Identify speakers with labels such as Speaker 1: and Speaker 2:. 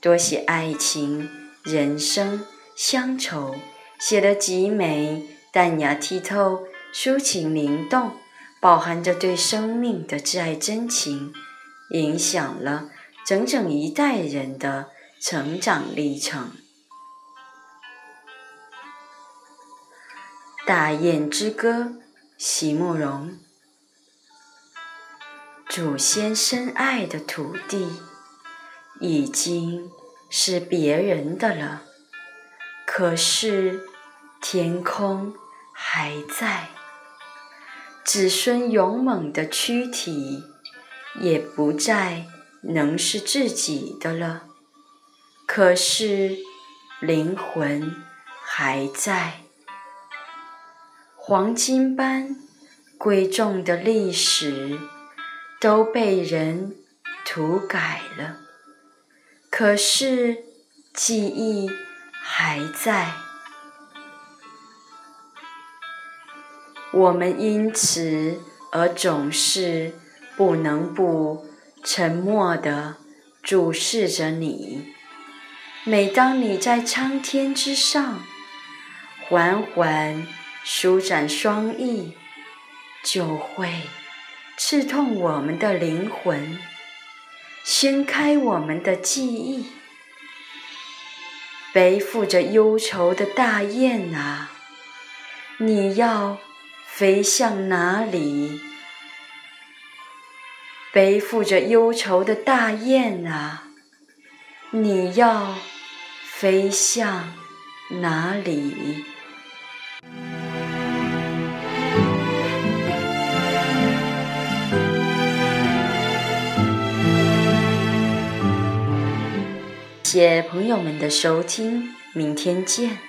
Speaker 1: 多写爱情、人生、乡愁，写得极美、淡雅、剔透、抒情灵动，饱含着对生命的挚爱真情，影响了整整一代人的成长历程。《大雁之歌》，席慕容。祖先深爱的土地。已经是别人的了，可是天空还在。子孙勇猛的躯体也不再能是自己的了，可是灵魂还在。黄金般贵重的历史都被人涂改了。可是记忆还在，我们因此而总是不能不沉默地注视着你。每当你在苍天之上缓缓舒展双翼，就会刺痛我们的灵魂。掀开我们的记忆，背负着忧愁的大雁啊，你要飞向哪里？背负着忧愁的大雁啊，你要飞向哪里？谢朋友们的收听，明天见。